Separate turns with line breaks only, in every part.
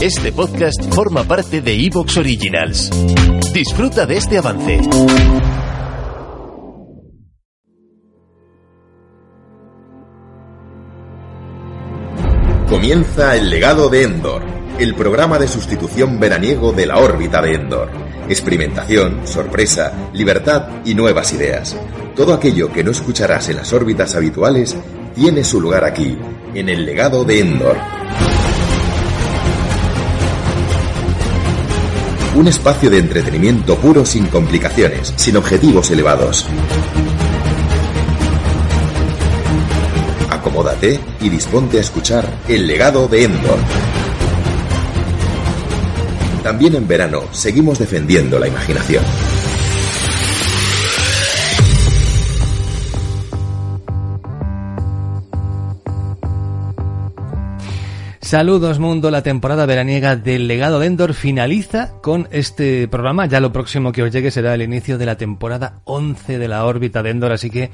Este podcast forma parte de Evox Originals. Disfruta de este avance.
Comienza el legado de Endor, el programa de sustitución veraniego de la órbita de Endor. Experimentación, sorpresa, libertad y nuevas ideas. Todo aquello que no escucharás en las órbitas habituales tiene su lugar aquí, en el legado de Endor. Un espacio de entretenimiento puro sin complicaciones, sin objetivos elevados. Acomódate y disponte a escuchar El legado de Endor. También en verano seguimos defendiendo la imaginación.
Saludos mundo, la temporada veraniega del legado de Endor finaliza con este programa. Ya lo próximo que os llegue será el inicio de la temporada 11 de la órbita de Endor, así que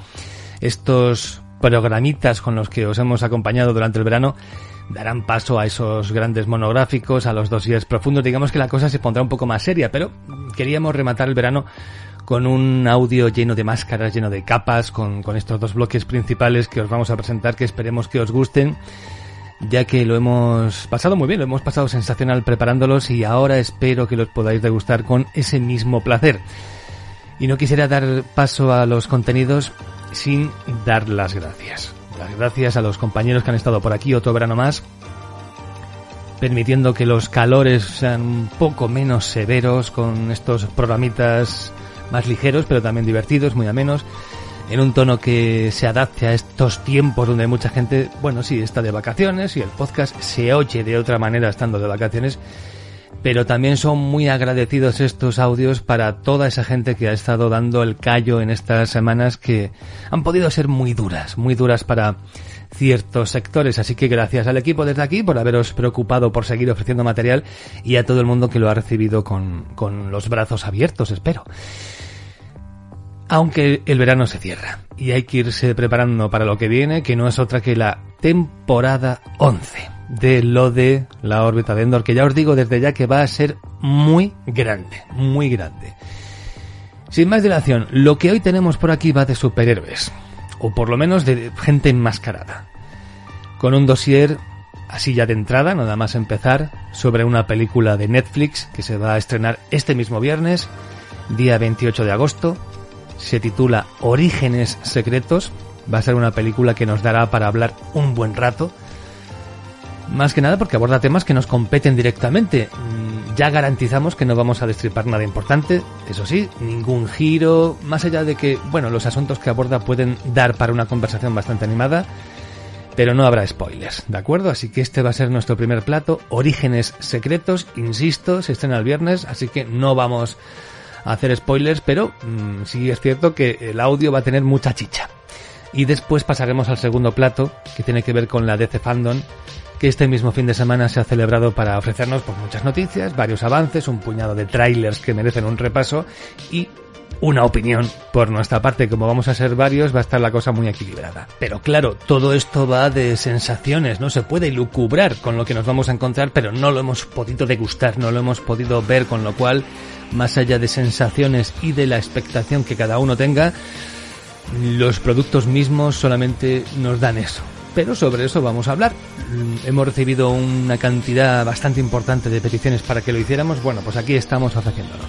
estos programitas con los que os hemos acompañado durante el verano darán paso a esos grandes monográficos, a los dosieres profundos. Digamos que la cosa se pondrá un poco más seria, pero queríamos rematar el verano con un audio lleno de máscaras, lleno de capas, con estos dos bloques principales que os vamos a presentar, que esperemos que os gusten ya que lo hemos pasado muy bien, lo hemos pasado sensacional preparándolos y ahora espero que los podáis degustar con ese mismo placer. Y no quisiera dar paso a los contenidos sin dar las gracias. Las gracias a los compañeros que han estado por aquí otro verano más, permitiendo que los calores sean un poco menos severos con estos programitas más ligeros, pero también divertidos, muy amenos en un tono que se adapte a estos tiempos donde mucha gente, bueno, sí, está de vacaciones y el podcast se oye de otra manera estando de vacaciones, pero también son muy agradecidos estos audios para toda esa gente que ha estado dando el callo en estas semanas que han podido ser muy duras, muy duras para ciertos sectores. Así que gracias al equipo desde aquí por haberos preocupado por seguir ofreciendo material y a todo el mundo que lo ha recibido con, con los brazos abiertos, espero. Aunque el verano se cierra y hay que irse preparando para lo que viene, que no es otra que la temporada 11 de lo de la órbita de Endor, que ya os digo desde ya que va a ser muy grande, muy grande. Sin más dilación, lo que hoy tenemos por aquí va de superhéroes, o por lo menos de gente enmascarada, con un dossier así ya de entrada, nada más empezar, sobre una película de Netflix que se va a estrenar este mismo viernes, día 28 de agosto, se titula Orígenes Secretos. Va a ser una película que nos dará para hablar un buen rato. Más que nada porque aborda temas que nos competen directamente. Mm, ya garantizamos que no vamos a destripar nada importante, eso sí, ningún giro, más allá de que, bueno, los asuntos que aborda pueden dar para una conversación bastante animada, pero no habrá spoilers, ¿de acuerdo? Así que este va a ser nuestro primer plato, Orígenes Secretos, insisto, se estrena el viernes, así que no vamos hacer spoilers, pero mm, sí es cierto que el audio va a tener mucha chicha. Y después pasaremos al segundo plato, que tiene que ver con la DC Fandom, que este mismo fin de semana se ha celebrado para ofrecernos pues, muchas noticias, varios avances, un puñado de trailers que merecen un repaso y una opinión por nuestra parte. Como vamos a ser varios, va a estar la cosa muy equilibrada. Pero claro, todo esto va de sensaciones, no se puede lucubrar con lo que nos vamos a encontrar, pero no lo hemos podido degustar, no lo hemos podido ver, con lo cual más allá de sensaciones y de la expectación que cada uno tenga, los productos mismos solamente nos dan eso. Pero sobre eso vamos a hablar. Mm, hemos recibido una cantidad bastante importante de peticiones para que lo hiciéramos. Bueno, pues aquí estamos ofreciéndolo.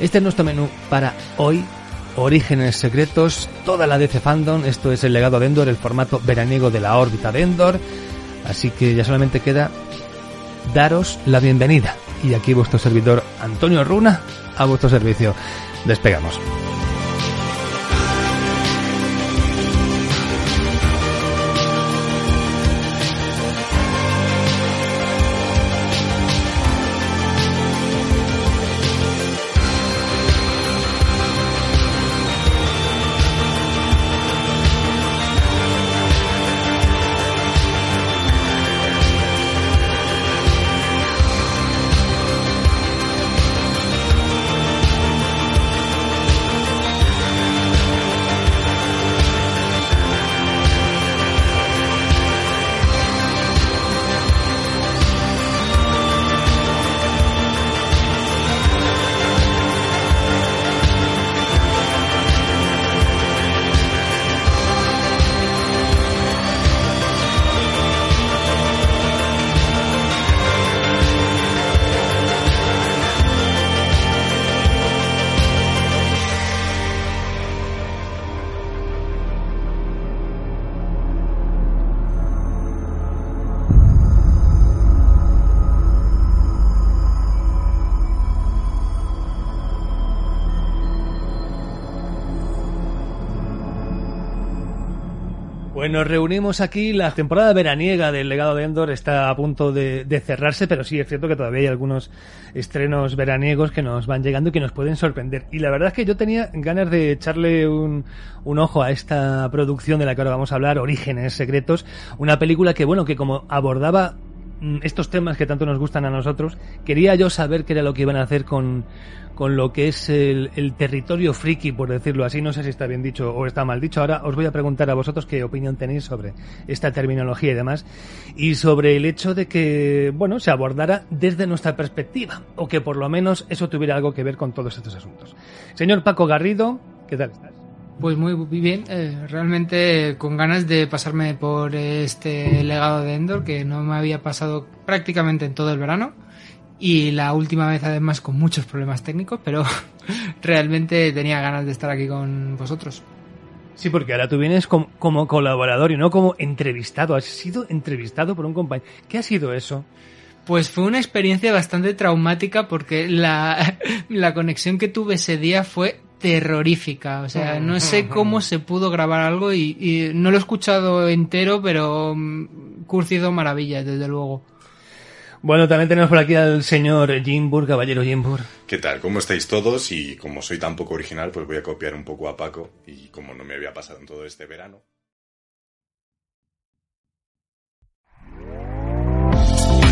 Este es nuestro menú para hoy. Orígenes secretos, toda la DC Fandom. Esto es el legado de Endor, el formato veraniego de la órbita de Endor. Así que ya solamente queda daros la bienvenida y aquí vuestro servidor Antonio Runa a vuestro servicio. Despegamos. Pues nos reunimos aquí, la temporada veraniega del legado de Endor está a punto de, cerrarse, pero sí es cierto que todavía hay algunos estrenos veraniegos que nos van llegando y que nos pueden sorprender. Y la verdad es que yo tenía ganas de echarle un, un ojo a esta producción de la que ahora vamos a hablar, Orígenes Secretos, una película que, bueno, que como abordaba estos temas que tanto nos gustan a nosotros, quería yo saber qué era lo que iban a hacer con, con lo que es el, territorio friki, por decirlo así. No sé si está bien dicho o está mal dicho. Ahora os voy a preguntar a vosotros qué opinión tenéis sobre esta terminología y demás. Y sobre el hecho de que, bueno, se abordara desde nuestra perspectiva. O que por lo menos eso tuviera algo que ver con todos estos asuntos. Señor Paco Garrido, ¿qué tal estás?
Pues muy bien, eh, realmente con ganas de pasarme por este legado de Endor que no me había pasado prácticamente en todo el verano y la última vez además con muchos problemas técnicos, pero realmente tenía ganas de estar aquí con vosotros.
Sí, porque ahora tú vienes como, como colaborador y no como entrevistado. Has sido entrevistado por un compañero. ¿Qué ha sido eso?
Pues fue una experiencia bastante traumática porque la, la conexión que tuve ese día fue terrorífica. O sea, no sé cómo se pudo grabar algo y, no lo he escuchado entero, pero mm, curcido maravillas, desde luego.
Bueno, también tenemos por aquí al señor Jimbur, caballero Jimbur.
¿Qué tal? ¿Cómo estáis todos? Y como soy tan poco original, pues voy a copiar un poco a Paco y como no me había pasado en todo este verano.